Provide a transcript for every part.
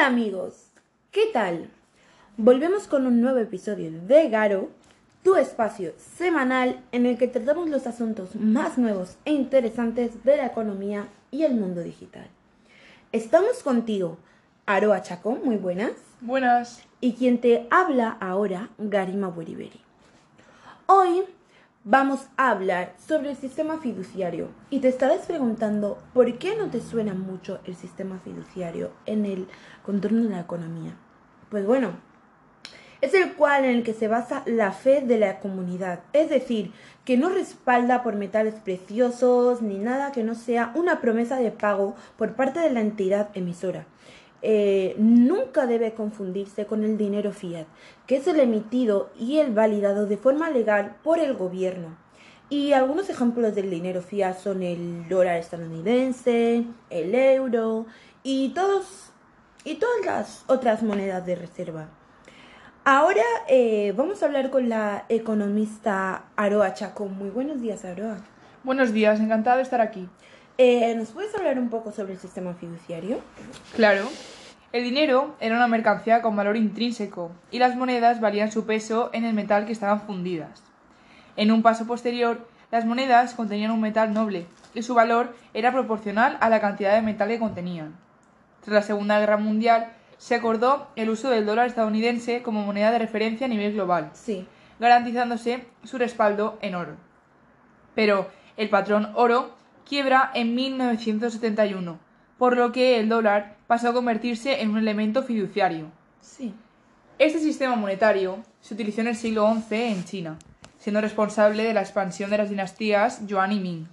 Hola amigos, ¿qué tal? Volvemos con un nuevo episodio de Garo, tu espacio semanal en el que tratamos los asuntos más nuevos e interesantes de la economía y el mundo digital. Estamos contigo, Aroa Chacón, muy buenas. Buenas. Y quien te habla ahora, Garima Buriberi. Hoy vamos a hablar sobre el sistema fiduciario y te estarás preguntando por qué no te suena mucho el sistema fiduciario en el contorno de la economía. Pues bueno, es el cual en el que se basa la fe de la comunidad, es decir, que no respalda por metales preciosos ni nada que no sea una promesa de pago por parte de la entidad emisora. Eh, nunca debe confundirse con el dinero fiat, que es el emitido y el validado de forma legal por el gobierno. Y algunos ejemplos del dinero fiat son el dólar estadounidense, el euro y, todos, y todas las otras monedas de reserva. Ahora eh, vamos a hablar con la economista Aroa Chacón. Muy buenos días, Aroa. Buenos días, encantada de estar aquí. Eh, ¿Nos puedes hablar un poco sobre el sistema fiduciario? Claro. El dinero era una mercancía con valor intrínseco y las monedas valían su peso en el metal que estaban fundidas. En un paso posterior, las monedas contenían un metal noble y su valor era proporcional a la cantidad de metal que contenían. Tras la Segunda Guerra Mundial, se acordó el uso del dólar estadounidense como moneda de referencia a nivel global, Sí. garantizándose su respaldo en oro. Pero el patrón oro quiebra en 1971, por lo que el dólar pasó a convertirse en un elemento fiduciario. Sí. Este sistema monetario se utilizó en el siglo XI en China, siendo responsable de la expansión de las dinastías Yuan y Ming.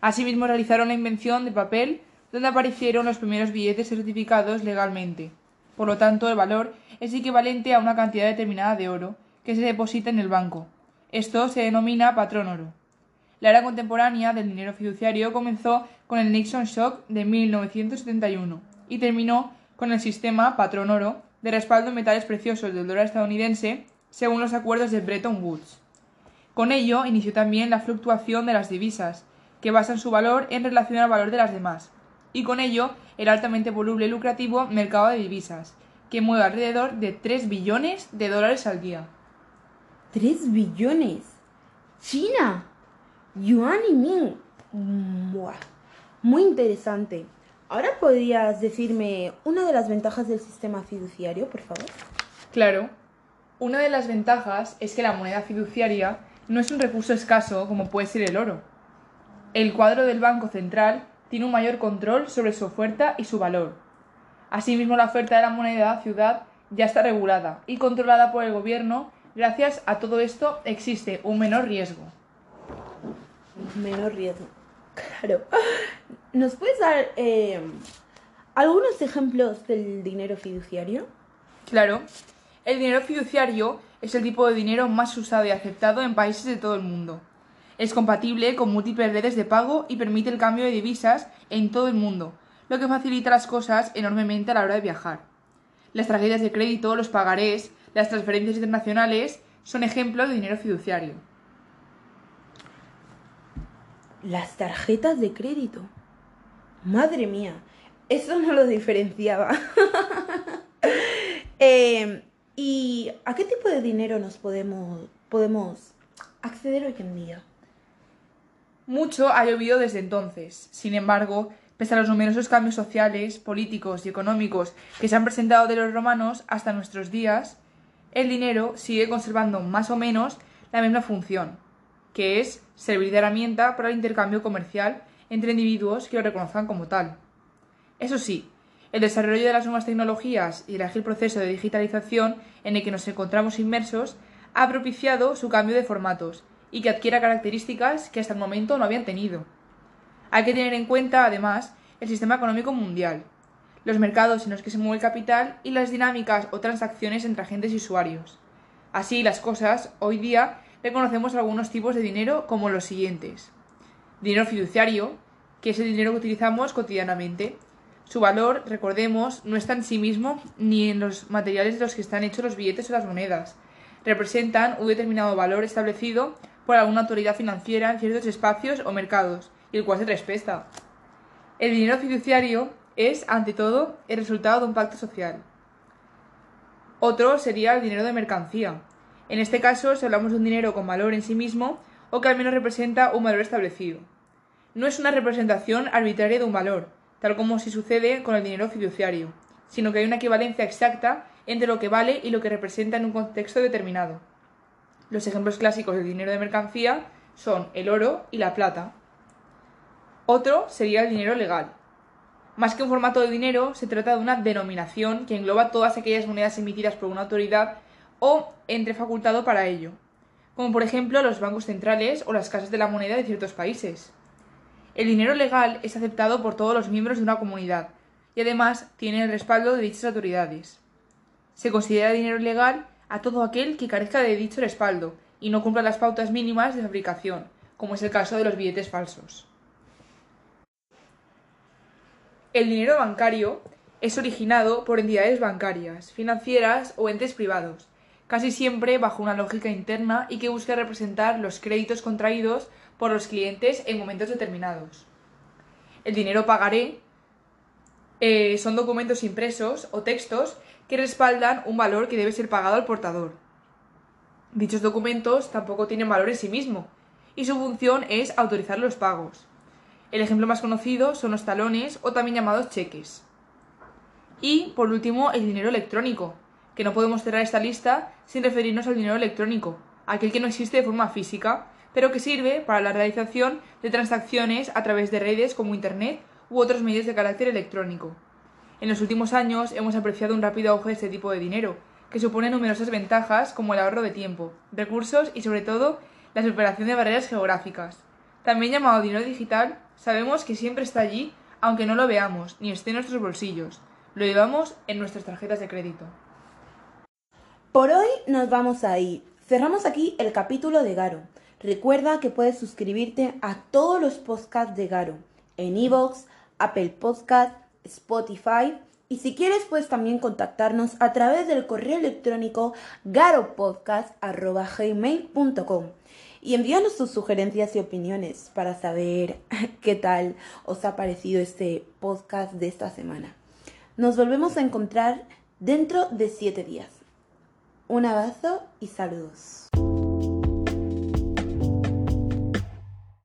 Asimismo realizaron la invención del papel, donde aparecieron los primeros billetes certificados legalmente. Por lo tanto, el valor es equivalente a una cantidad determinada de oro que se deposita en el banco. Esto se denomina patrón oro. La era contemporánea del dinero fiduciario comenzó con el Nixon Shock de 1971 y terminó con el sistema patrón oro de respaldo en metales preciosos del dólar estadounidense según los acuerdos de Bretton Woods. Con ello inició también la fluctuación de las divisas, que basan su valor en relación al valor de las demás, y con ello el altamente voluble y lucrativo mercado de divisas, que mueve alrededor de 3 billones de dólares al día. ¡Tres billones! ¡China! Yuan y Ming. Muy interesante. Ahora podrías decirme una de las ventajas del sistema fiduciario, por favor. Claro, una de las ventajas es que la moneda fiduciaria no es un recurso escaso como puede ser el oro. El cuadro del Banco Central tiene un mayor control sobre su oferta y su valor. Asimismo, la oferta de la moneda ciudad ya está regulada y controlada por el gobierno. Gracias a todo esto existe un menor riesgo. Menor riesgo. Claro. ¿Nos puedes dar eh, algunos ejemplos del dinero fiduciario? Claro, el dinero fiduciario es el tipo de dinero más usado y aceptado en países de todo el mundo. Es compatible con múltiples redes de pago y permite el cambio de divisas en todo el mundo, lo que facilita las cosas enormemente a la hora de viajar. Las tarjetas de crédito, los pagarés, las transferencias internacionales son ejemplos de dinero fiduciario. Las tarjetas de crédito. Madre mía, eso no lo diferenciaba. Eh, ¿Y a qué tipo de dinero nos podemos, podemos acceder hoy en día? Mucho ha llovido desde entonces. Sin embargo, pese a los numerosos cambios sociales, políticos y económicos que se han presentado de los romanos hasta nuestros días, el dinero sigue conservando más o menos la misma función, que es servir de herramienta para el intercambio comercial entre individuos que lo reconozcan como tal. Eso sí, el desarrollo de las nuevas tecnologías y el ágil proceso de digitalización en el que nos encontramos inmersos ha propiciado su cambio de formatos y que adquiera características que hasta el momento no habían tenido. Hay que tener en cuenta, además, el sistema económico mundial, los mercados en los que se mueve el capital y las dinámicas o transacciones entre agentes y usuarios. Así las cosas, hoy día reconocemos algunos tipos de dinero como los siguientes. Dinero fiduciario, que es el dinero que utilizamos cotidianamente. Su valor, recordemos, no está en sí mismo ni en los materiales de los que están hechos los billetes o las monedas. Representan un determinado valor establecido por alguna autoridad financiera en ciertos espacios o mercados, y el cual se respeta. El dinero fiduciario es, ante todo, el resultado de un pacto social. Otro sería el dinero de mercancía. En este caso, si hablamos de un dinero con valor en sí mismo o que al menos representa un valor establecido. No es una representación arbitraria de un valor, tal como si sucede con el dinero fiduciario, sino que hay una equivalencia exacta entre lo que vale y lo que representa en un contexto determinado. Los ejemplos clásicos del dinero de mercancía son el oro y la plata. Otro sería el dinero legal. Más que un formato de dinero, se trata de una denominación que engloba todas aquellas monedas emitidas por una autoridad o entre facultado para ello, como por ejemplo los bancos centrales o las casas de la moneda de ciertos países. El dinero legal es aceptado por todos los miembros de una comunidad y además tiene el respaldo de dichas autoridades. Se considera dinero legal a todo aquel que carezca de dicho respaldo y no cumpla las pautas mínimas de fabricación, como es el caso de los billetes falsos. El dinero bancario es originado por entidades bancarias, financieras o entes privados, casi siempre bajo una lógica interna y que busca representar los créditos contraídos por los clientes en momentos determinados. El dinero pagaré eh, son documentos impresos o textos que respaldan un valor que debe ser pagado al portador. Dichos documentos tampoco tienen valor en sí mismo y su función es autorizar los pagos. El ejemplo más conocido son los talones o también llamados cheques. Y, por último, el dinero electrónico, que no podemos cerrar esta lista sin referirnos al dinero electrónico, aquel que no existe de forma física, pero que sirve para la realización de transacciones a través de redes como Internet u otros medios de carácter electrónico. En los últimos años hemos apreciado un rápido auge de este tipo de dinero, que supone numerosas ventajas como el ahorro de tiempo, recursos y sobre todo la superación de barreras geográficas. También llamado dinero digital, sabemos que siempre está allí, aunque no lo veamos ni esté en nuestros bolsillos. Lo llevamos en nuestras tarjetas de crédito. Por hoy nos vamos a ir. Cerramos aquí el capítulo de Garo. Recuerda que puedes suscribirte a todos los podcasts de Garo en Evox, Apple Podcast, Spotify y si quieres puedes también contactarnos a través del correo electrónico garopodcast.gmail.com y envíanos tus sugerencias y opiniones para saber qué tal os ha parecido este podcast de esta semana. Nos volvemos a encontrar dentro de siete días. Un abrazo y saludos.